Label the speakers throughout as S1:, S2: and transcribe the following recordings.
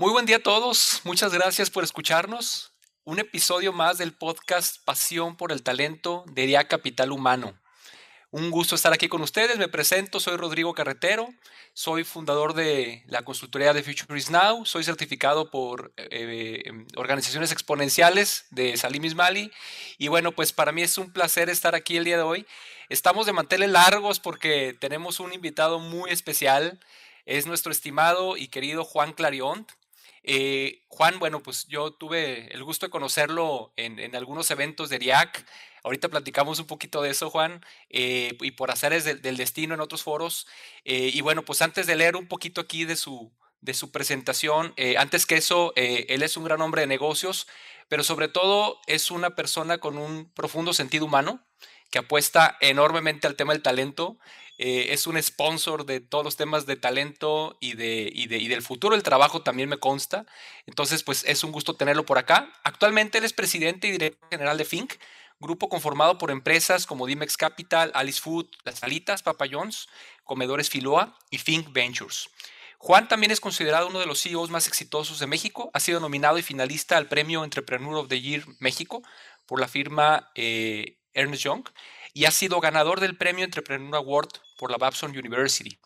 S1: Muy buen día a todos, muchas gracias por escucharnos. Un episodio más del podcast Pasión por el Talento de ERIA Capital Humano. Un gusto estar aquí con ustedes. Me presento, soy Rodrigo Carretero, soy fundador de la consultoría de Future Now, soy certificado por eh, em, organizaciones exponenciales de Salim Ismali y bueno, pues para mí es un placer estar aquí el día de hoy. Estamos de manteles largos porque tenemos un invitado muy especial, es nuestro estimado y querido Juan Clarion. Eh, Juan, bueno, pues yo tuve el gusto de conocerlo en, algunos eventos de RIAC. Ahorita platicamos un poquito de eso, Juan, eh, y por hacer del, del, destino en otros foros. Eh, y bueno, pues antes de leer un poquito aquí de su, de su presentación, antes que eso, él es un gran hombre de negocios, pero sobre todo es una persona con un profundo sentido humano que apuesta enormemente al tema del talento. Eh, es un sponsor de todos los temas de talento y, de, y, de, y del futuro del trabajo también me consta. Entonces, pues es un gusto tenerlo por acá. Actualmente él es presidente y director general de Fink, grupo conformado por empresas como Dimex Capital, Alice Food, Las Salitas, Papa John's, Comedores Filoa y Fink Ventures. Juan también es considerado uno de los CEOs más exitosos de México. Ha sido nominado y finalista al premio Entrepreneur of the Year México por la firma eh, Ernst Young y ha sido ganador del premio Entrepreneur Award por la Babson University.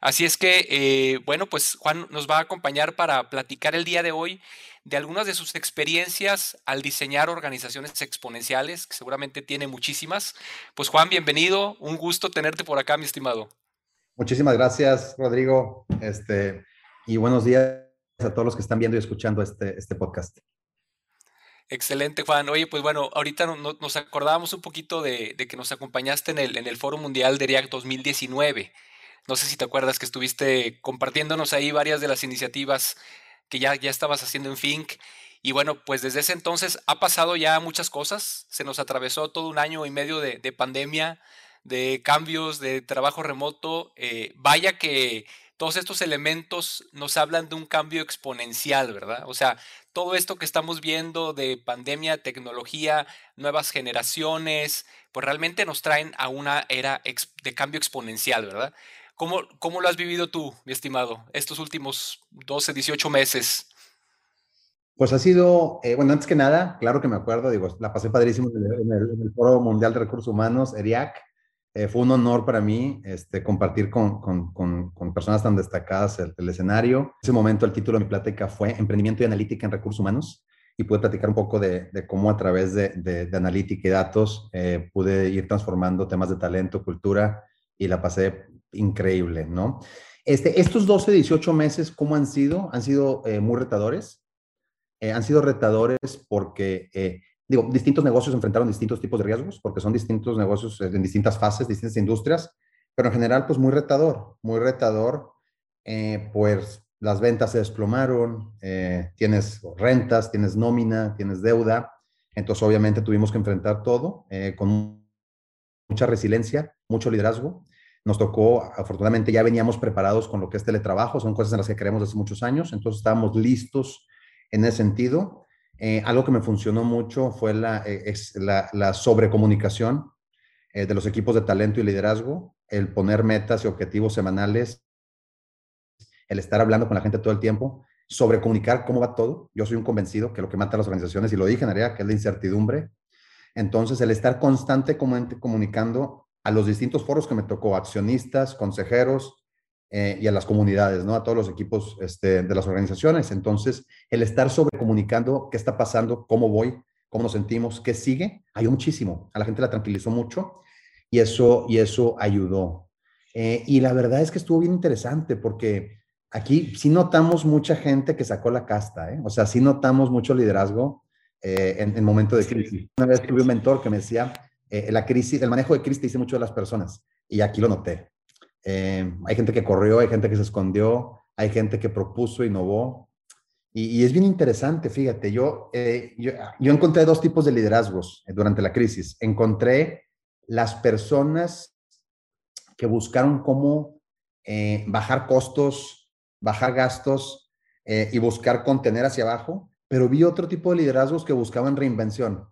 S1: Así es que, eh, bueno, pues Juan nos va a acompañar para platicar el día de hoy de algunas de sus experiencias al diseñar organizaciones exponenciales, que seguramente tiene muchísimas. Pues Juan, bienvenido, un gusto tenerte por acá, mi estimado.
S2: Muchísimas gracias, Rodrigo, este, y buenos días a todos los que están viendo y escuchando este, este podcast.
S1: Excelente, Juan. Oye, pues bueno, ahorita nos acordábamos un poquito de, que nos acompañaste en el, en el Foro Mundial de React 2019. No sé si te acuerdas que estuviste compartiéndonos ahí varias de las iniciativas que ya, ya estabas haciendo en Fink. Y bueno, pues desde ese entonces ha pasado ya muchas cosas. Se nos atravesó todo un año y medio de, pandemia, de cambios, de trabajo remoto. Eh, vaya que todos estos elementos nos hablan de un cambio exponencial, ¿verdad? O sea, todo esto que estamos viendo de pandemia, tecnología, nuevas generaciones, pues realmente nos traen a una era de cambio exponencial, ¿verdad? ¿Cómo, ¿Cómo, lo has vivido tú, mi estimado, estos últimos 12, 18 meses?
S2: Pues ha sido, eh, bueno, antes que nada, claro que me acuerdo, digo, la pasé padrísimo en el, en el Foro Mundial de Recursos Humanos, ERIAC, eh, fue un honor para mí este, compartir con, personas tan destacadas el, escenario. En ese momento el título de mi plática fue Emprendimiento y Analítica en Recursos Humanos y pude platicar un poco de, cómo a través de, de, analítica y datos eh, pude ir transformando temas de talento, cultura y la pasé increíble, ¿no? Este, estos 12, 18 meses, ¿cómo han sido? Han sido eh, muy retadores. han sido retadores porque digo, distintos negocios enfrentaron distintos tipos de riesgos, porque son distintos negocios en distintas fases, distintas industrias, pero en general, pues muy retador, muy retador, eh, pues las ventas se desplomaron, eh, tienes rentas, tienes nómina, tienes deuda, entonces obviamente tuvimos que enfrentar todo eh, con mucha resiliencia, mucho liderazgo. Nos tocó, afortunadamente ya veníamos preparados con lo que es teletrabajo, son cosas en las que creemos desde muchos años, entonces estábamos listos en ese sentido eh, algo que me funcionó mucho fue la, eh, la, sobrecomunicación eh, de los equipos de talento y liderazgo, el poner metas y objetivos semanales, el estar hablando con la gente todo el tiempo, sobrecomunicar cómo va todo. Yo soy un convencido que lo que mata a las organizaciones, y lo dije en área, es la incertidumbre. Entonces, el estar constante comunicando a los distintos foros que me tocó, accionistas, consejeros, eh, y a las comunidades, ¿no? A todos los equipos este, de las organizaciones. Entonces, el estar sobrecomunicando qué está pasando, cómo voy, cómo nos sentimos, qué sigue, ayudó muchísimo. A la gente la tranquilizó mucho y eso, y eso ayudó. Eh, y la verdad es que estuvo bien interesante porque aquí sí notamos mucha gente que sacó la casta, ¿eh? O sea, sí notamos mucho liderazgo eh, en, en momento de crisis. Una vez tuve un mentor que me decía, la crisis, el manejo de crisis dice mucho de las personas y aquí lo noté. Eh, hay gente que corrió, hay gente que se escondió, hay gente que propuso, innovó. Y, es bien interesante, fíjate, yo, eh, yo, encontré dos tipos de liderazgos eh, durante la crisis. Encontré las personas que buscaron cómo bajar costos, bajar gastos y buscar contener hacia abajo, pero vi otro tipo de liderazgos que buscaban reinvención.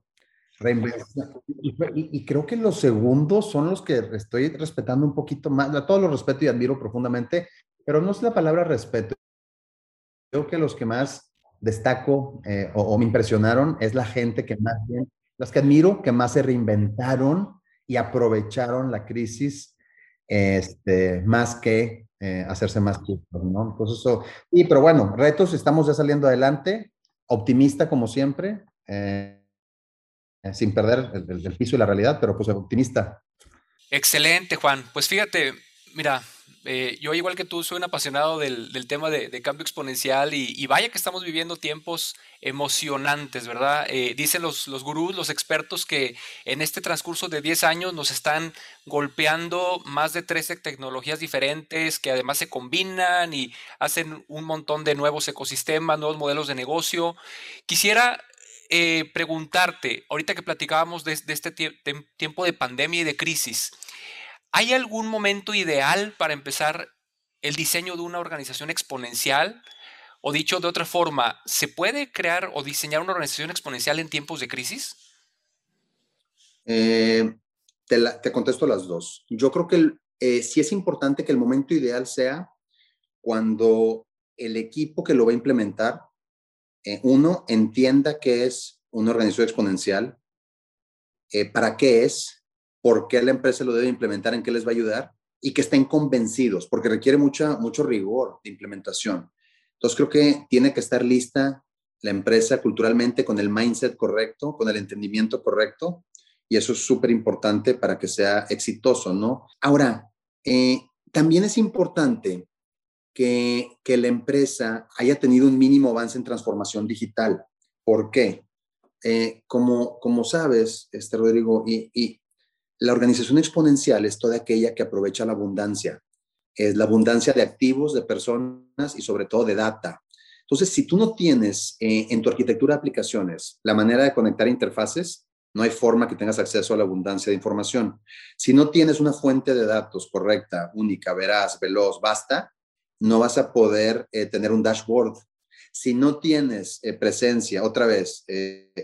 S2: Y, y, creo que los segundos son los que estoy respetando un poquito más. A todos los respeto y admiro profundamente, pero no es la palabra respeto creo que los que más destaco eh, o, me impresionaron es la gente que más las que admiro, que más se reinventaron y aprovecharon la crisis este, más que eh, hacerse más chicos, ¿no? Entonces eso, y pero bueno, retos, estamos ya saliendo adelante, optimista como siempre, eh, sin perder el, piso y la realidad, pero pues optimista.
S1: Excelente, Juan. Pues fíjate, mira, eh, yo igual que tú soy un apasionado del, tema de, cambio exponencial y, vaya que estamos viviendo tiempos emocionantes, ¿verdad? Eh, dicen los, los gurús, los expertos que en este transcurso de 10 años nos están golpeando más de 13 tecnologías diferentes que además se combinan y hacen un montón de nuevos ecosistemas, nuevos modelos de negocio. Quisiera eh, preguntarte, ahorita que platicábamos de, este tiempo de pandemia y de crisis, ¿Hay algún momento ideal para empezar el diseño de una organización exponencial? O dicho de otra forma, ¿se puede crear o diseñar una organización exponencial en tiempos de crisis?
S2: Eh, te, contesto las dos. Yo creo que eh, sí es importante que el momento ideal sea cuando el equipo que lo va a implementar, eh, uno, entienda que es una organización exponencial, para qué es, por qué la empresa lo debe implementar, en qué les va a ayudar y que estén convencidos, porque requiere mucha, mucho rigor de implementación. Entonces creo que tiene que estar lista la empresa culturalmente con el mindset correcto, con el entendimiento correcto, y eso es súper importante para que sea exitoso, ¿no? Ahora, eh, también es importante que, que, la empresa haya tenido un mínimo avance en transformación digital. ¿Por qué? Eh, como, como sabes, este Rodrigo, y, la organización exponencial es toda aquella que aprovecha la abundancia. Es la abundancia de activos, de personas y sobre todo de data. Entonces, si tú no tienes eh, en tu arquitectura de aplicaciones la manera de conectar interfaces, no hay forma que tengas acceso a la abundancia de información. Si no tienes una fuente de datos correcta, única, veraz, veloz, basta, no vas a poder eh, tener un dashboard. Si no tienes eh, presencia, otra vez,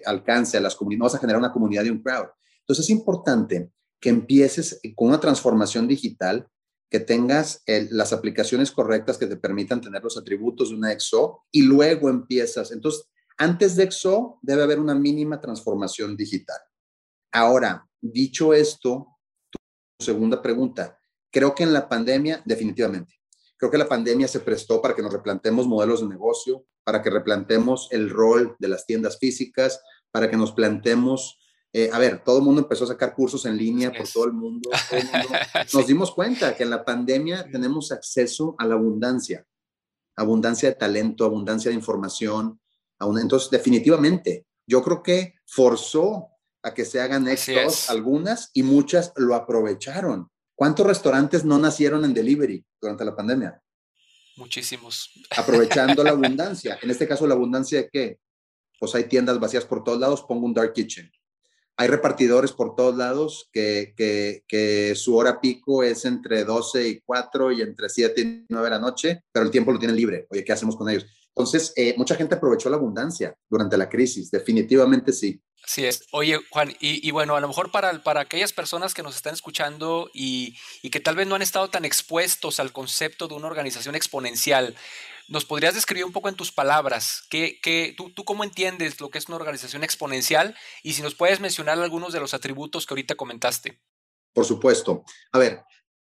S2: alcance a las comunidades, no vas a generar una comunidad de un crowd. Entonces es importante que empieces con una transformación digital, que tengas las aplicaciones correctas que te permitan tener los atributos de una EXO y luego empiezas. Entonces, antes de EXO debe haber una mínima transformación digital. Ahora, dicho esto, tu segunda pregunta, creo que en la pandemia, definitivamente, creo que la pandemia se prestó para que nos replantemos modelos de negocio, para que replantemos el rol de las tiendas físicas, para que nos plantemos eh, a ver, todo el mundo empezó a sacar cursos en línea por todo el mundo. Nos dimos cuenta que en la pandemia tenemos acceso a la abundancia, abundancia de talento, abundancia de información. Entonces, definitivamente, yo creo que forzó a que se hagan éxitos algunas y muchas lo aprovecharon. ¿Cuántos restaurantes no nacieron en delivery durante la pandemia?
S1: Muchísimos.
S2: Aprovechando la abundancia. En este caso, la abundancia de qué? Pues hay tiendas vacías por todos lados, pongo un dark kitchen hay repartidores por todos lados que, que, su hora pico es entre 12 y 4 y entre 7 y 9 de la noche, pero el tiempo lo tienen libre. Oye, ¿qué hacemos con ellos? Entonces, eh, mucha gente aprovechó la abundancia durante la crisis, definitivamente sí.
S1: Así es. Oye, Juan, y, bueno, a lo mejor para, para aquellas personas que nos están escuchando y, y que tal vez no han estado tan expuestos al concepto de una organización exponencial, ¿Nos podrías describir un poco en tus palabras qué, qué, tú, tú, cómo entiendes lo que es una organización exponencial y si nos puedes mencionar algunos de los atributos que ahorita comentaste?
S2: Por supuesto. A ver,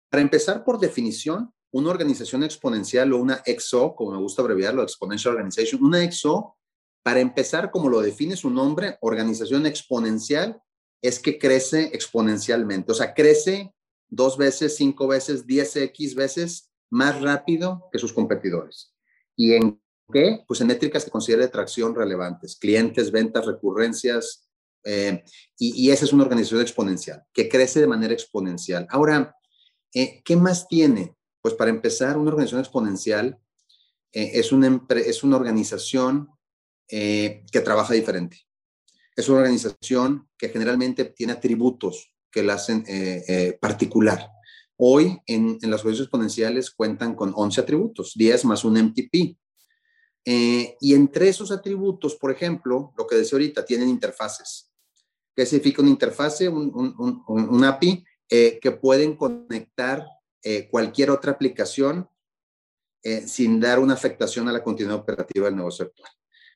S2: para empezar por definición, una organización exponencial o una EXO, como me gusta abreviarlo, Exponential Organization, una EXO, para empezar, como lo define su nombre, organización exponencial, es que crece exponencialmente, o sea, crece dos veces, cinco veces, diez X veces más rápido que sus competidores. ¿Y en qué? Pues en métricas que considere tracción relevantes, clientes, ventas, recurrencias, eh, y, esa es una organización exponencial, que crece de manera exponencial. Ahora, eh, ¿qué más tiene? Pues para empezar, una organización exponencial eh, es, una es una organización eh, que trabaja diferente. Es una organización que generalmente tiene atributos que la hacen eh, particular. Hoy en, en, las organizaciones exponenciales cuentan con 11 atributos, 10 más un MTP. y entre esos atributos, por ejemplo, lo que decía ahorita, tienen interfaces. ¿Qué significa una interfase? Un, un, un API que pueden conectar cualquier otra aplicación eh, sin dar una afectación a la continuidad operativa del negocio actual.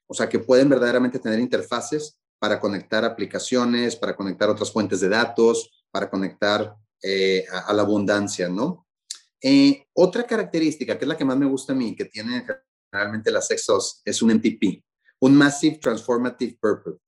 S2: O sea, que pueden verdaderamente tener interfaces para conectar aplicaciones, para conectar otras fuentes de datos, para conectar eh, a, la abundancia, ¿no? Eh, otra característica, que es la que más me gusta a mí, que tiene generalmente las Exos, es un MTP, un Massive Transformative Purpose.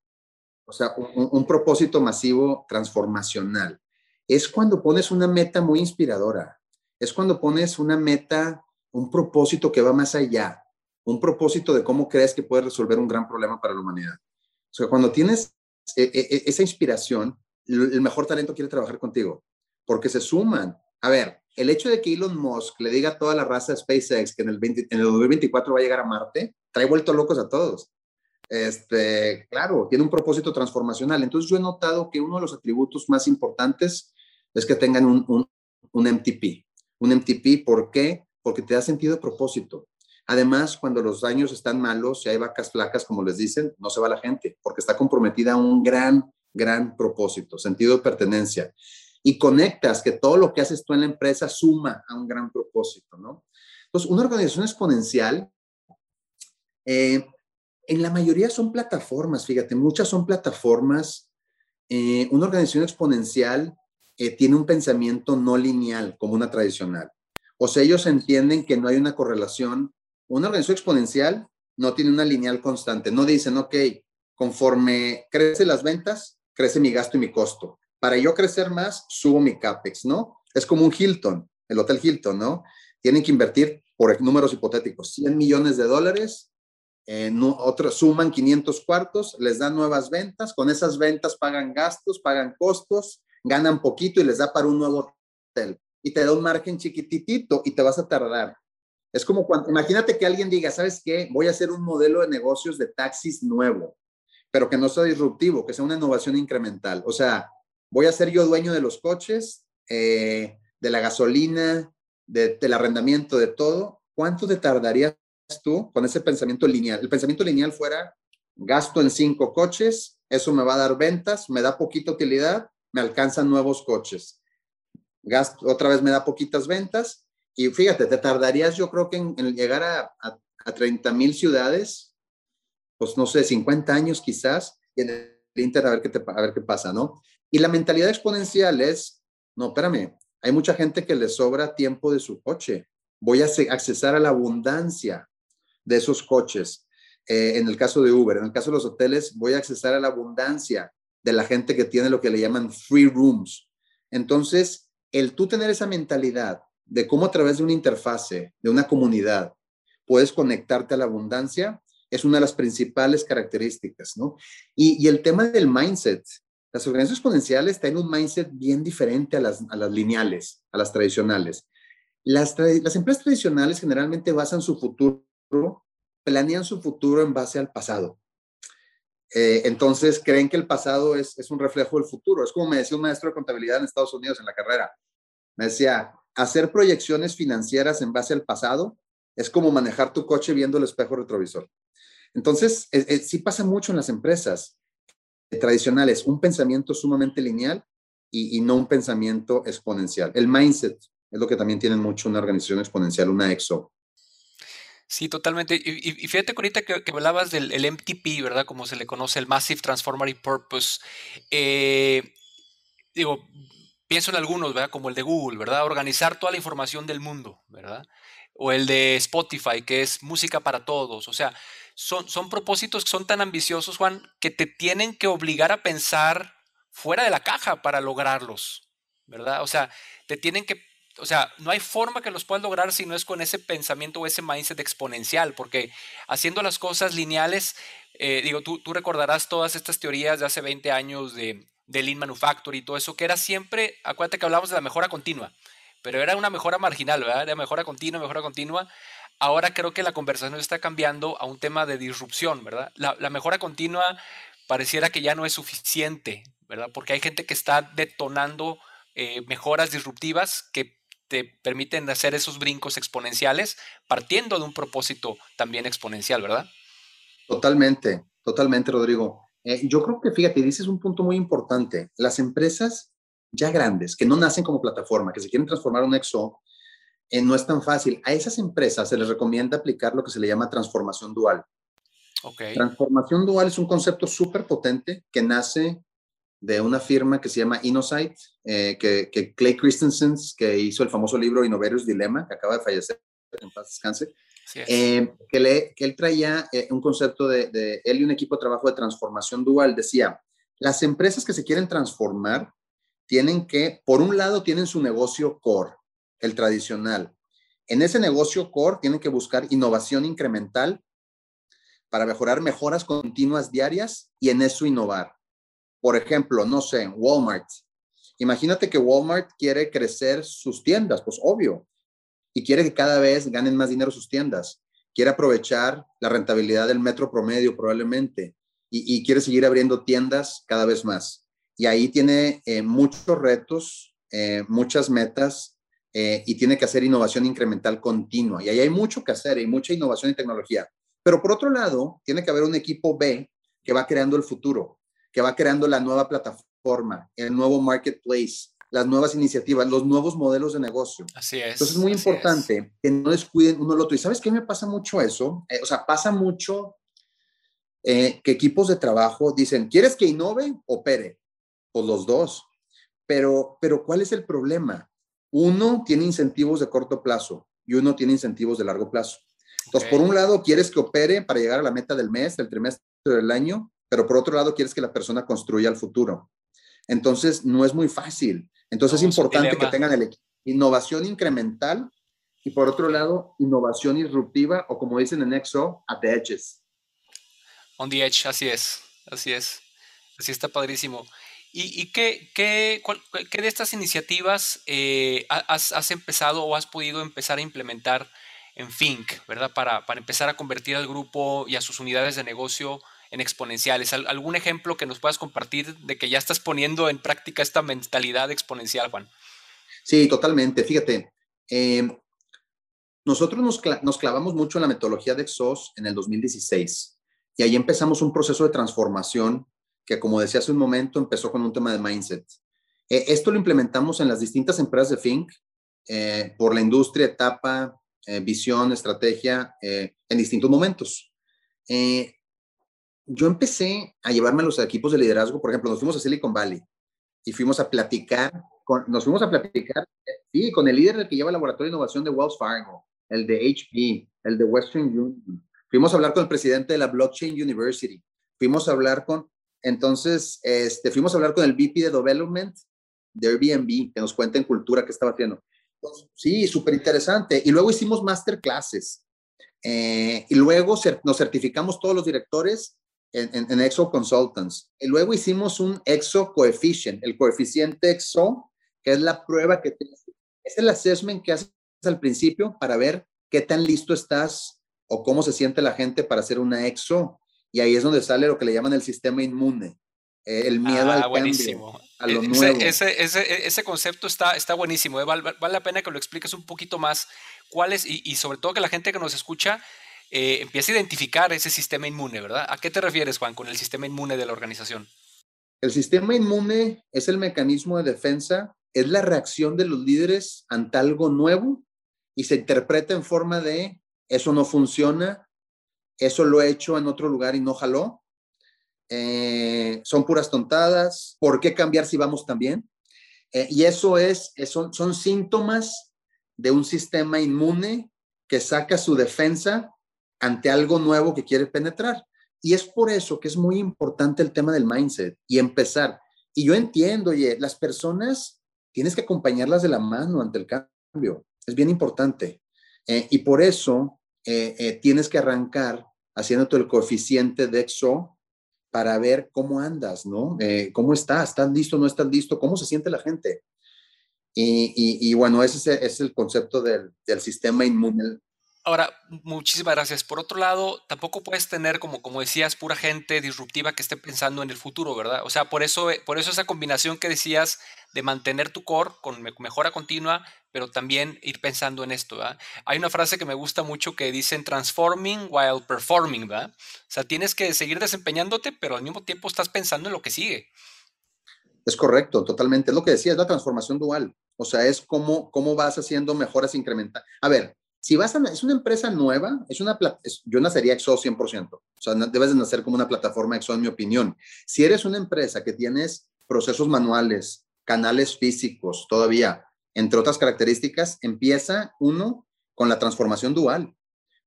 S2: O sea, un propósito masivo transformacional. Es cuando pones una meta muy inspiradora. Es cuando pones una meta un propósito que va más allá, un propósito de cómo crees que puedes resolver un gran problema para la humanidad. O sea, cuando tienes e, e, e, esa inspiración, el mejor talento quiere trabajar contigo, porque se suman. A ver, el hecho de que Elon Musk le diga a toda la raza de SpaceX que en el, en el 2024 va a llegar a Marte, trae vuelto locos a todos. Este, claro, tiene un propósito transformacional. Entonces yo he notado que uno de los atributos más importantes es que tengan un MTP. Un MTP, ¿por qué? porque te da sentido de propósito. Además, cuando los años están malos, si hay vacas flacas, como les dicen, no se va la gente, porque está comprometida a un gran, gran propósito, sentido de pertenencia. Y conectas que todo lo que haces tú en la empresa suma a un gran propósito, ¿no? Entonces, una organización exponencial, eh, en la mayoría son plataformas, fíjate, muchas son plataformas. Eh, una organización exponencial eh, tiene un pensamiento no lineal como una tradicional. O sea, ellos entienden que no hay una correlación. Una organización exponencial no tiene una lineal constante. No dicen, ok, conforme crecen las ventas, crece mi gasto y mi costo. Para yo crecer más, subo mi CAPEX, ¿no? Es como un Hilton, el Hotel Hilton, ¿no? Tienen que invertir, por números hipotéticos, 100 millones de dólares, en otros suman 500 cuartos, les dan nuevas ventas, con esas ventas pagan gastos, pagan costos, ganan poquito y les da para un nuevo hotel y te da un margen chiquititito y te vas a tardar. Es como cuando, imagínate que alguien diga, ¿sabes qué? Voy a hacer un modelo de negocios de taxis nuevo, pero que no sea disruptivo, que sea una innovación incremental. O sea, voy a ser yo dueño de los coches, eh, de la gasolina, del arrendamiento, de todo. ¿Cuánto te tardarías tú con ese pensamiento lineal? El pensamiento lineal fuera, gasto en cinco coches, eso me va a dar ventas, me da poquita utilidad, me alcanzan nuevos coches gasto, otra vez me da poquitas ventas. Y fíjate, te tardarías yo creo que en, llegar a, a, 30 mil ciudades, pues no sé, 50 años quizás, y en el Inter a ver qué, te, a ver qué pasa, ¿no? Y la mentalidad exponencial es, no, espérame, hay mucha gente que le sobra tiempo de su coche. Voy a accesar a la abundancia de esos coches. Eh, en el caso de Uber, en el caso de los hoteles, voy a accesar a la abundancia de la gente que tiene lo que le llaman free rooms. Entonces, el tú tener esa mentalidad de cómo a través de una interfase, de una comunidad, puedes conectarte a la abundancia, es una de las principales características, ¿no? Y, el tema del mindset, las organizaciones exponenciales tienen un mindset bien diferente a las, lineales, a las tradicionales. Las, las empresas tradicionales generalmente basan su futuro, planean su futuro en base al pasado. Eh, entonces creen que el pasado es, es, un reflejo del futuro. Es como me decía un maestro de contabilidad en Estados Unidos en la carrera. Me decía, hacer proyecciones financieras en base al pasado es como manejar tu coche viendo el espejo retrovisor. Entonces, eh, eh, sí pasa mucho en las empresas tradicionales, un pensamiento sumamente lineal y, y, no un pensamiento exponencial. El mindset es lo que también tiene mucho una organización exponencial, una EXO.
S1: Sí, totalmente. Y, fíjate que ahorita que, hablabas del MTP, ¿verdad? Como se le conoce, el Massive Transformative Purpose. Eh, digo, pienso en algunos, ¿verdad? Como el de Google, ¿verdad? Organizar toda la información del mundo, ¿verdad? O el de Spotify, que es música para todos. O sea, son, son propósitos que son tan ambiciosos, Juan, que te tienen que obligar a pensar fuera de la caja para lograrlos, ¿verdad? O sea, te tienen que o sea, no hay forma que los puedas lograr si no es con ese pensamiento o ese mindset exponencial, porque haciendo las cosas lineales, eh, digo, tú, recordarás todas estas teorías de hace 20 años de, de Lean Manufacturing y todo eso, que era siempre, acuérdate que hablamos de la mejora continua, pero era una mejora marginal, ¿verdad? De mejora continua, mejora continua, ahora creo que la conversación está cambiando a un tema de disrupción, ¿verdad? La, mejora continua pareciera que ya no es suficiente, ¿verdad? Porque hay gente que está detonando eh, mejoras disruptivas que te permiten hacer esos brincos exponenciales partiendo de un propósito también exponencial, ¿verdad?
S2: Totalmente, totalmente, Rodrigo. Eh, yo creo que, fíjate, dices un punto muy importante. Las empresas ya grandes, que no nacen como plataforma, que se quieren transformar en un EXO, eh, no es tan fácil. A esas empresas se les recomienda aplicar lo que se le llama transformación dual. Okay. Transformación dual es un concepto súper potente que nace de una firma que se llama InnoSight, eh, que, Clay Christensen, que hizo el famoso libro Innovator's Dilemma, que acaba de fallecer, en paz descanse, eh, que, le, que, él traía un concepto de, de, él y un equipo de trabajo de transformación dual. Decía, las empresas que se quieren transformar tienen que, por un lado, tienen su negocio core, el tradicional. En ese negocio core tienen que buscar innovación incremental para mejorar mejoras continuas diarias y en eso innovar. Por ejemplo, no sé, Walmart. Imagínate que Walmart quiere crecer sus tiendas, pues obvio, y quiere que cada vez ganen más dinero sus tiendas. Quiere aprovechar la rentabilidad del metro promedio probablemente y, quiere seguir abriendo tiendas cada vez más y ahí tiene eh, muchos retos, eh, muchas metas eh, y tiene que hacer innovación incremental continua. Y ahí hay mucho que hacer, hay mucha innovación y tecnología. Pero por otro lado, tiene que haber un equipo B que va creando el futuro, que va creando la nueva plataforma, el nuevo marketplace, las nuevas iniciativas, los nuevos modelos de negocio.
S1: Así es.
S2: Entonces es muy importante que no descuiden uno al otro. ¿Y sabes qué me pasa mucho eso? o sea, pasa mucho que equipos de trabajo dicen, ¿quieres que innove? Opere. Pues, los dos. Pero, pero ¿cuál es el problema? Uno tiene incentivos de corto plazo y uno tiene incentivos de largo plazo. Entonces, por un lado, quieres que opere para llegar a la meta del mes, del trimestre del año, pero por otro lado, quieres que la persona construya el futuro. Entonces, no es muy fácil. Entonces, es importante que tengan el innovación incremental y por otro lado, innovación disruptiva o como dicen en EXO, at the edges.
S1: On the edge, así es, así es. Así está padrísimo. ¿Y, qué, qué, de estas iniciativas eh, has, empezado o has podido empezar a implementar en Fink, ¿verdad? Para, para, empezar a convertir al grupo y a sus unidades de negocio en exponenciales. ¿Algún ejemplo que nos puedas compartir de que ya estás poniendo en práctica esta mentalidad exponencial, Juan?
S2: Sí, totalmente. Fíjate, eh, nosotros nos, nos, clavamos mucho en la metodología de Exos en el 2016 y ahí empezamos un proceso de transformación que como decía hace un momento, empezó con un tema de mindset. Eh, esto lo implementamos en las distintas empresas de Fink, eh, por la industria, etapa, eh, visión, estrategia, en distintos momentos. Yo empecé a llevarme a los equipos de liderazgo, por ejemplo, nos fuimos a Silicon Valley y fuimos a platicar, con, nos fuimos a platicar, sí, con el líder del que lleva el laboratorio de innovación de Wells Fargo, el de HP, el de Western Union. Fuimos a hablar con el presidente de la Blockchain University. Fuimos a hablar con entonces, este, fuimos a hablar con el VP de Development de Airbnb, que nos cuenta en cultura qué estaba haciendo. sí, súper interesante. Y luego hicimos masterclasses. Eh, y luego nos certificamos todos los directores en, en, EXO Consultants. Y luego hicimos un EXO Coefficient, el coeficiente EXO, que es la prueba que es el assessment que haces al principio para ver qué tan listo estás o cómo se siente la gente para hacer una EXO. Y ahí es donde sale lo que le llaman el sistema inmune, eh, el miedo al ah, buenísimo. cambio, a lo
S1: e,
S2: nuevo.
S1: Ese, ese, ese, concepto está, está buenísimo, eh, vale, vale, la pena que lo expliques un poquito más, cuáles, y, y sobre todo que la gente que nos escucha eh, empiece a identificar ese sistema inmune, ¿verdad? ¿A qué te refieres, Juan, con el sistema inmune de la organización?
S2: El sistema inmune es el mecanismo de defensa, es la reacción de los líderes ante algo nuevo y se interpreta en forma de eso no funciona, eso lo he hecho en otro lugar y no jaló. Eh, son puras tontadas. ¿Por qué cambiar si vamos tan bien? Eh, y eso es, son, son síntomas de un sistema inmune que saca su defensa ante algo nuevo que quiere penetrar. Y es por eso que es muy importante el tema del mindset y empezar. Y yo entiendo, oye, las personas tienes que acompañarlas de la mano ante el cambio. Es bien importante. Eh, y por eso tienes que arrancar haciéndote el coeficiente de EXO para ver cómo andas, ¿no? Eh, ¿Cómo estás? ¿Estás listo? ¿No estás listo? ¿Cómo se siente la gente? Y, y, bueno, ese es, el concepto del, del, sistema inmune.
S1: Ahora, muchísimas gracias. Por otro lado, tampoco puedes tener, como, como decías, pura gente disruptiva que esté pensando en el futuro, ¿verdad? O sea, por eso, por eso esa combinación que decías de mantener tu core con mejora continua, pero también ir pensando en esto, ¿verdad? Hay una frase que me gusta mucho que dicen transforming while performing, ¿verdad? O sea, tienes que seguir desempeñándote, pero al mismo tiempo estás pensando en lo que sigue.
S2: Es correcto, totalmente. Es lo que decía, la transformación dual. O sea, es cómo, cómo vas haciendo mejoras incrementales. A ver, si vas a, es una empresa nueva, es una, yo nacería EXO 100%, o sea, debes de nacer como una plataforma EXO en mi opinión. Si eres una empresa que tienes procesos manuales, canales físicos todavía, entre otras características, empieza uno con la transformación dual,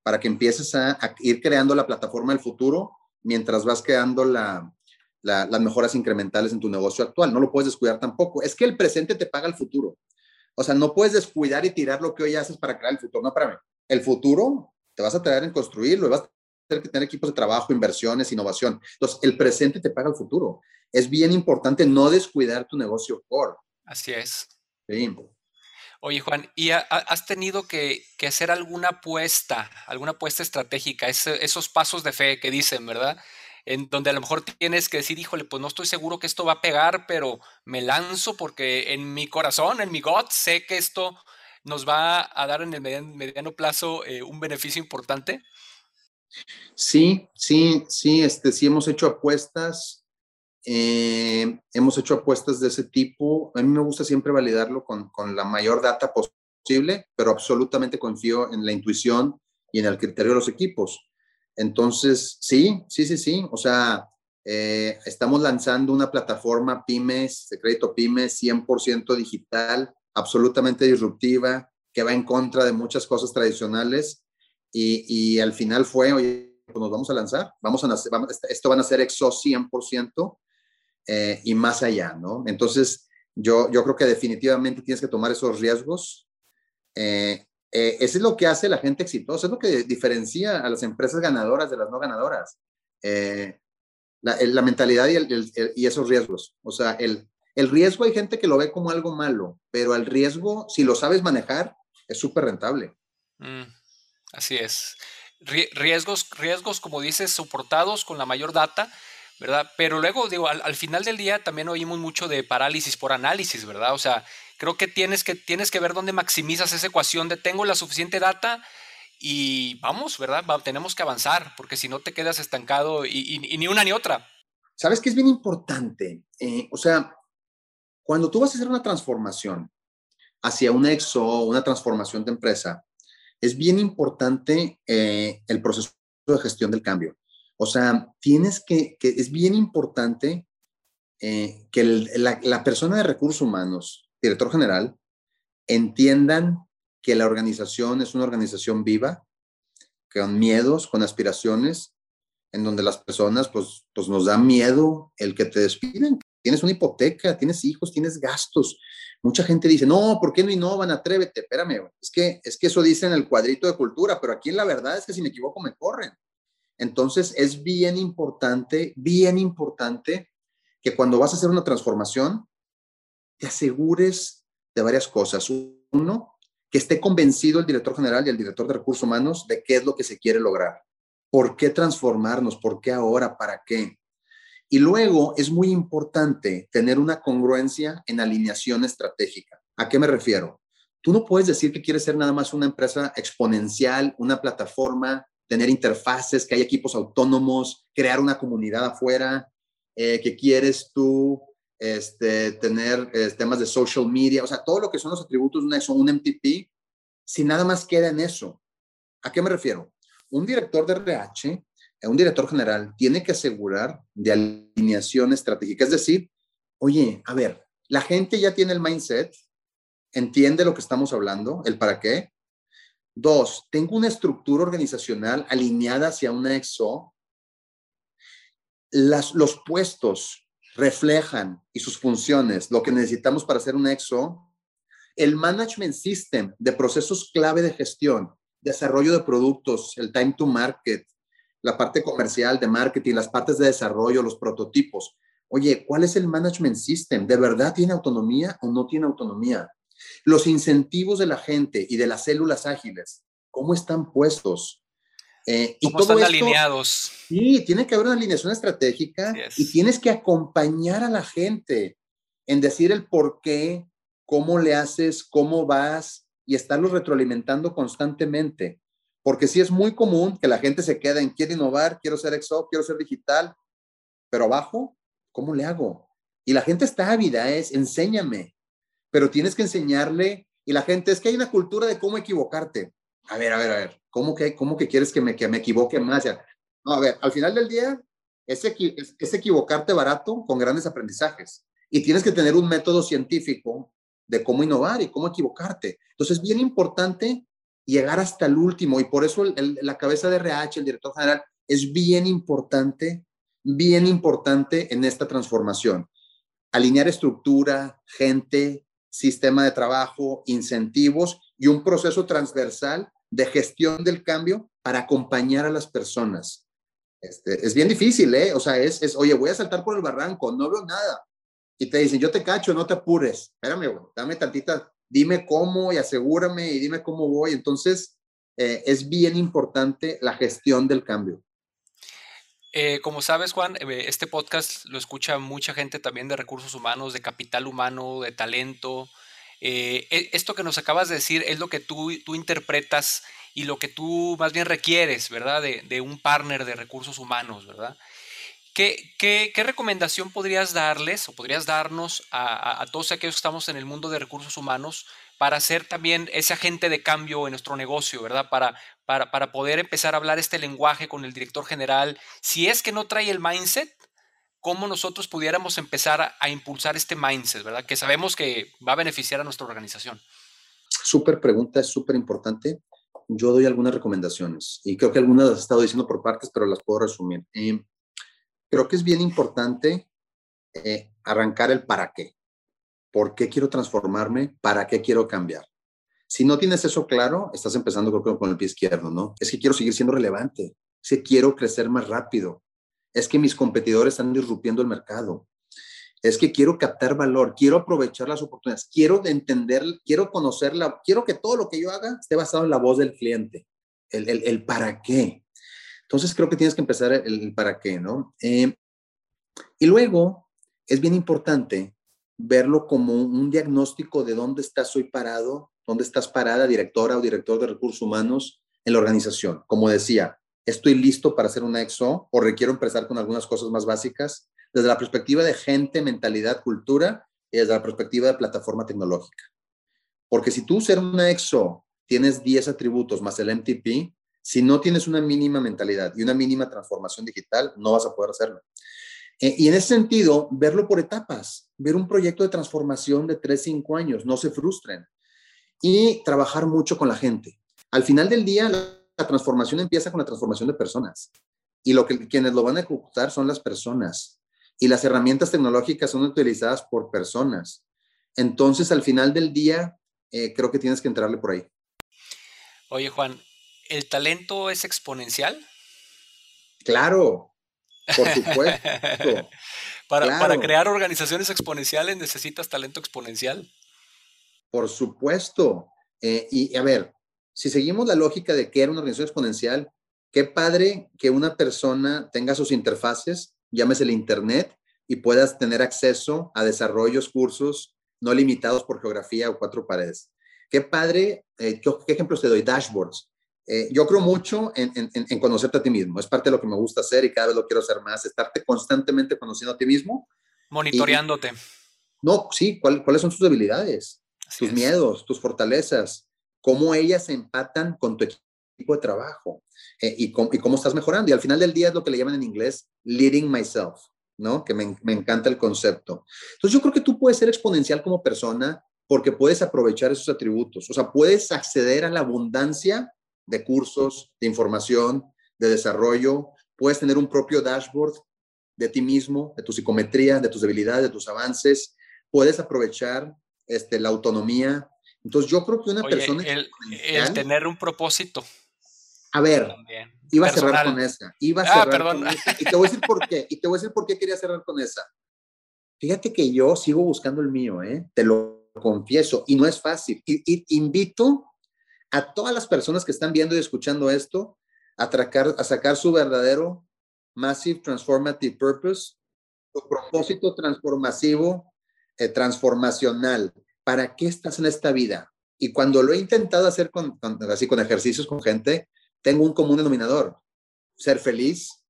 S2: para que empieces a, ir creando la plataforma del futuro mientras vas creando la, las mejoras incrementales en tu negocio actual. No lo puedes descuidar tampoco. Es que el presente te paga el futuro. O sea, no puedes descuidar y tirar lo que hoy haces para crear el futuro. No, mí. El futuro te vas a traer en construirlo y vas a tener que tener equipos de trabajo, inversiones, innovación. Entonces, el presente te paga el futuro. Es bien importante no descuidar tu negocio core.
S1: Así es.
S2: Sí.
S1: Oye, Juan, ¿y has tenido que, hacer alguna apuesta, alguna apuesta estratégica, esos pasos de fe que dicen, ¿verdad? En donde a lo mejor tienes que decir, híjole, pues no estoy seguro que esto va a pegar, pero me lanzo porque en mi corazón, en mi gut, sé que esto nos va a dar en el mediano, plazo eh, un beneficio importante?
S2: Sí, sí, sí, este, sí hemos hecho apuestas, eh, hemos hecho apuestas de ese tipo. A mí me gusta siempre validarlo con, con la mayor data posible, pero absolutamente confío en la intuición y en el criterio de los equipos. Entonces, sí, sí, sí, sí. O sea, eh, estamos lanzando una plataforma pymes, de crédito pymes, 100% digital, absolutamente disruptiva, que va en contra de muchas cosas tradicionales. Y, al final fue, oye, pues nos vamos a lanzar, vamos a nacer, esto van a ser EXO 100% eh, y más allá, ¿no? Entonces, yo, yo creo que definitivamente tienes que tomar esos riesgos. Eh, eh, eso es lo que hace la gente exitosa, es lo que diferencia a las empresas ganadoras de las no ganadoras. Eh, la, mentalidad y, esos riesgos. O sea, el, riesgo hay gente que lo ve como algo malo, pero el riesgo, si lo sabes manejar, es súper rentable.
S1: Mm, así es. Riesgos, riesgos, como dices, soportados con la mayor data, ¿verdad? Pero luego, digo, al, al final del día también oímos mucho de parálisis por análisis, ¿verdad? O sea, creo que tienes que, tienes que ver dónde maximizas esa ecuación de tengo la suficiente data y vamos, ¿verdad? tenemos que avanzar, porque si no te quedas estancado y, ni una ni otra.
S2: ¿Sabes qué es bien importante? Eh, o sea, cuando tú vas a hacer una transformación hacia un EXO, una transformación de empresa, es bien importante eh, el proceso de gestión del cambio. O sea, tienes que, que es bien importante eh, que la, la, persona de recursos humanos director general, entiendan que la organización es una organización viva, con miedos, con aspiraciones, en donde las personas, pues, pues nos da miedo el que te despiden. Tienes una hipoteca, tienes hijos, tienes gastos. Mucha gente dice, no, ¿por qué no innovan? Atrévete, espérame. Es que, es que eso dice en el cuadrito de cultura, pero aquí la verdad es que si me equivoco me corren. Entonces es bien importante, bien importante que cuando vas a hacer una transformación, te asegures de varias cosas. Uno, que esté convencido el director general y el director de recursos humanos de qué es lo que se quiere lograr. ¿Por qué transformarnos? ¿Por qué ahora? ¿Para qué? Y luego es muy importante tener una congruencia en alineación estratégica. ¿A qué me refiero? Tú no puedes decir que quieres ser nada más una empresa exponencial, una plataforma, tener interfaces, que hay equipos autónomos, crear una comunidad afuera, eh, que quieres tú este, tener eh, temas de social media, o sea, todo lo que son los atributos de un, un MTP, si nada más queda en eso. ¿A qué me refiero? Un director de RH, eh, un director general, tiene que asegurar de alineación estratégica. Es decir, oye, a ver, la gente ya tiene el mindset, entiende lo que estamos hablando, el para qué. Dos, tengo una estructura organizacional alineada hacia una EXO. Las, los puestos reflejan y sus funciones, lo que necesitamos para hacer un EXO, el management system de procesos clave de gestión, desarrollo de productos, el time to market, la parte comercial de marketing, las partes de desarrollo, los prototipos. Oye, ¿cuál es el management system? ¿De verdad tiene autonomía o no tiene autonomía? Los incentivos de la gente y de las células ágiles. cómo están puestos.
S1: Eh, y ¿Cómo están alineados?
S2: Sí, tiene que haber una alineación estratégica y tienes que acompañar a la gente en decir el por qué, cómo le haces, cómo vas y estarlos retroalimentando constantemente. Porque sí es muy común que la gente se quede en quiero innovar, quiero ser exo, quiero ser digital, pero abajo, ¿cómo le hago? Y la gente está ávida, es enséñame, pero tienes que enseñarle y la gente es que hay una cultura de cómo equivocarte. A ver, a ver, a ver, ¿cómo que, cómo que quieres que me, que me equivoque más? No, a ver, al final del día es, es equivocarte barato con grandes aprendizajes y tienes que tener un método científico de cómo innovar y cómo equivocarte. Entonces, es bien importante llegar hasta el último y por eso la cabeza de RH, el director general, es bien importante, bien importante en esta transformación. Alinear estructura, gente, sistema de trabajo, incentivos y un proceso transversal de gestión del cambio para acompañar a las personas. Este, es bien difícil, ¿eh? O sea, es, es, oye, voy a saltar por el barranco, no veo nada. Y te dicen, yo te cacho, no te apures. Espérame, dame tantita, dime cómo y asegúrame y dime cómo voy. Entonces, eh, es bien importante la gestión del cambio.
S1: Eh, como sabes, Juan, eh, este podcast lo escucha mucha gente también de recursos humanos, de capital humano, de talento. E, esto que nos acabas de decir es lo que tú, tú interpretas y lo que tú más bien requieres, ¿verdad? De, un partner de recursos humanos, ¿verdad? ¿Qué, qué, recomendación podrías darles o podrías darnos a, a, todos aquellos que estamos en el mundo de recursos humanos para ser también ese agente de cambio en nuestro negocio, ¿verdad? Para, para, para poder empezar a hablar este lenguaje con el director general. Si es que no trae el mindset, ¿cómo nosotros pudiéramos empezar a, impulsar este mindset, ¿verdad? Que sabemos que va a beneficiar a nuestra organización.
S2: Súper pregunta, es súper importante. Yo doy algunas recomendaciones y creo que algunas las he estado diciendo por partes, pero las puedo resumir. Eh, creo que es bien importante eh, arrancar el para qué. ¿Por qué quiero transformarme? ¿Para qué quiero cambiar? Si no tienes eso claro, estás empezando creo, con el pie izquierdo, ¿no? Es que quiero seguir siendo relevante, es que quiero crecer más rápido, es que mis competidores están disruptiendo el mercado, es que quiero captar valor, quiero aprovechar las oportunidades, quiero entender, quiero conocerla, quiero que todo lo que yo haga esté basado en la voz del cliente, el, el, el para qué. Entonces creo que tienes que empezar el, para qué, ¿no? Eh, y luego es bien importante verlo como un diagnóstico de dónde estás hoy parado, dónde estás parada, directora o director de recursos humanos en la organización. Como decía, estoy listo para hacer una EXO o requiero empezar con algunas cosas más básicas desde la perspectiva de gente, mentalidad, cultura y desde la perspectiva de plataforma tecnológica. Porque si tú ser una EXO tienes 10 atributos más el MTP, si no tienes una mínima mentalidad y una mínima transformación digital, no vas a poder hacerlo. Eh, y en ese sentido, verlo por etapas, ver un proyecto de transformación de 3, 5 años, no se frustren. Y trabajar mucho con la gente. Al final del día, la, transformación empieza con la transformación de personas. Y lo que quienes lo van a ejecutar son las personas. Y las herramientas tecnológicas son utilizadas por personas. Entonces, al final del día, eh, creo que tienes que entrarle por ahí.
S1: Oye, Juan, ¿el talento es exponencial?
S2: Claro, por supuesto.
S1: para, para, crear organizaciones exponenciales necesitas talento exponencial.
S2: Por supuesto. Eh, y a ver, si seguimos la lógica de que era una organización exponencial, qué padre que una persona tenga sus interfaces, llámese el Internet, y puedas tener acceso a desarrollos, cursos no limitados por geografía o cuatro paredes. Qué padre, eh, ¿qué, ¿qué ejemplos te doy? Dashboards eh, yo creo mucho en, en, conocerte a ti mismo. Es parte de lo que me gusta hacer y cada vez lo quiero hacer más, estarte constantemente conociendo a ti mismo.
S1: Monitoreándote.
S2: no, sí, ¿cuáles son tus debilidades, tus miedos, tus fortalezas, cómo ellas empatan con tu equipo de trabajo eh, y, cómo, y, estás mejorando. Y al final del día es lo que le llaman en inglés leading myself, ¿no? Que me, me encanta el concepto. Entonces yo creo que tú puedes ser exponencial como persona porque puedes aprovechar esos atributos, o sea, puedes acceder a la abundancia de cursos, de información, de desarrollo. Puedes tener un propio dashboard de ti mismo, de tu psicometría, de tus debilidades, de tus avances. Puedes aprovechar este, la autonomía. Entonces, yo creo que una persona...
S1: El, tener un propósito.
S2: A ver, iba a cerrar con esa. Iba a ah, cerrar Con esa. Y te voy a decir por qué. Y te voy a decir por qué quería cerrar con esa. Fíjate que yo sigo buscando el mío, ¿eh? Te lo confieso. Y no es fácil. y invito a todas las personas que están viendo y escuchando esto a, a sacar su verdadero Massive Transformative Purpose, su propósito transformativo, eh, transformacional. ¿Para qué estás en esta vida? Y cuando lo he intentado hacer con, así con ejercicios con gente, tengo un común denominador. Ser feliz,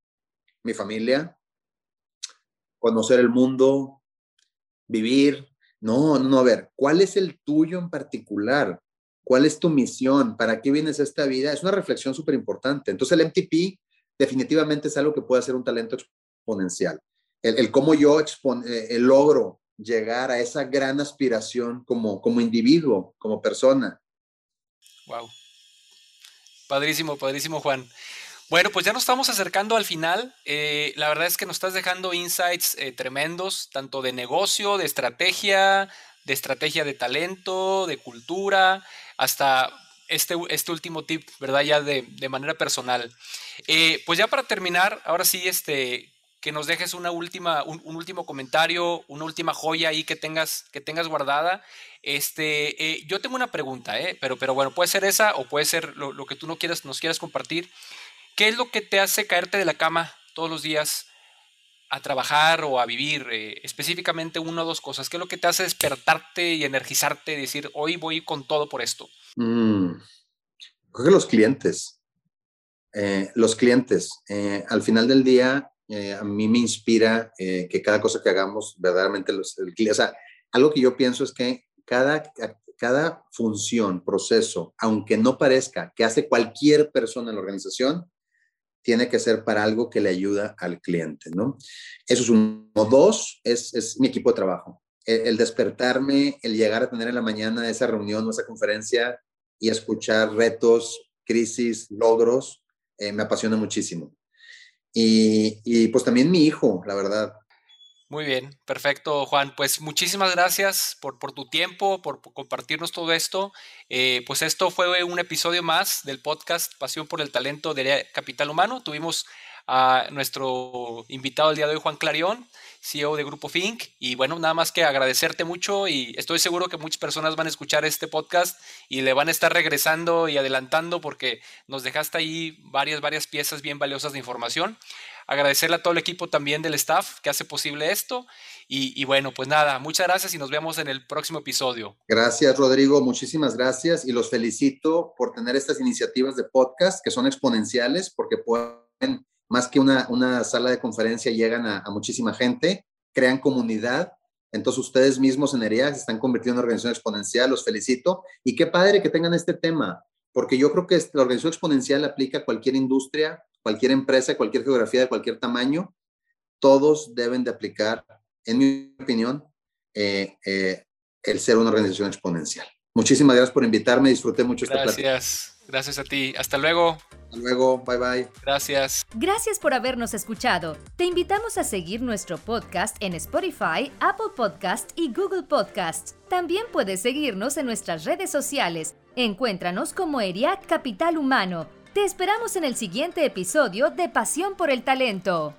S2: mi familia, conocer el mundo, vivir. No, no, a ver, ¿cuál es el tuyo en particular? ¿Cuál es tu misión? ¿Para qué vienes a esta vida? Es una reflexión súper importante. Entonces el MTP definitivamente es algo que puede ser un talento exponencial. El, cómo yo eh, logro llegar a esa gran aspiración como, como individuo, como persona.
S1: Wow. Padrísimo, padrísimo, Juan. Bueno, pues ya nos estamos acercando al final. Eh, la verdad es que nos estás dejando insights eh, tremendos, tanto de negocio, de estrategia, de estrategia de talento, de cultura, hasta este, este último tip, ¿verdad? Ya de, manera personal. Eh, pues ya para terminar, ahora sí, este, que nos dejes una última, un, último comentario, una última joya ahí que tengas, que tengas guardada. Este, eh, yo tengo una pregunta, ¿eh? pero, pero bueno, puede ser esa o puede ser lo, que tú no quieras, nos quieras compartir. ¿Qué es lo que te hace caerte de la cama todos los días a trabajar o a vivir? Eh, específicamente una o dos cosas. ¿Qué es lo que te hace despertarte y energizarte y decir, hoy voy con todo por esto?
S2: Mm, creo que los clientes. Eh, los clientes. al final del día, eh, a mí me inspira eh, que cada cosa que hagamos verdaderamente los, el, o sea, algo que yo pienso es que cada, cada función, proceso, aunque no parezca que hace cualquier persona en la organización, tiene que ser para algo que le ayuda al cliente, ¿no? Eso es uno. Dos, es, es mi equipo de trabajo. El, despertarme, el llegar a tener en la mañana esa reunión o esa conferencia y escuchar retos, crisis, logros, eh, me apasiona muchísimo. Y, pues también mi hijo, la verdad.
S1: Muy bien, perfecto, Juan. Pues muchísimas gracias por, por tu tiempo, por, compartirnos todo esto. Eh, pues esto fue un episodio más del podcast Pasión por el Talento de Capital Humano. Tuvimos a nuestro invitado el día de hoy, Juan Clarión, CEO de Grupo Fink. Y bueno, nada más que agradecerte mucho y estoy seguro que muchas personas van a escuchar este podcast y le van a estar regresando y adelantando porque nos dejaste ahí varias, varias piezas bien valiosas de información. Agradecerle a todo el equipo también del staff que hace posible esto. Y, bueno, pues nada, muchas gracias y nos vemos en el próximo episodio.
S2: Gracias, Rodrigo. Muchísimas gracias y los felicito por tener estas iniciativas de podcast que son exponenciales porque pueden más que una, una sala de conferencia, llegan a, muchísima gente, crean comunidad. Entonces ustedes mismos en ERIAC se están convirtiendo en una organización exponencial, los felicito. Y qué padre que tengan este tema, porque yo creo que la organización exponencial aplica a cualquier industria, cualquier empresa, cualquier geografía de cualquier tamaño. Todos deben de aplicar, en mi opinión, eh, eh, el ser una organización exponencial. Muchísimas gracias por invitarme, disfruté mucho esta
S1: Gracias. Gracias a ti. Hasta luego.
S2: Hasta luego. Bye bye.
S1: Gracias.
S3: Gracias por habernos escuchado. Te invitamos a seguir nuestro podcast en Spotify, Apple Podcast y Google Podcast. También puedes seguirnos en nuestras redes sociales. Encuéntranos como ERIAC Capital Humano. Te esperamos en el siguiente episodio de Pasión por el Talento.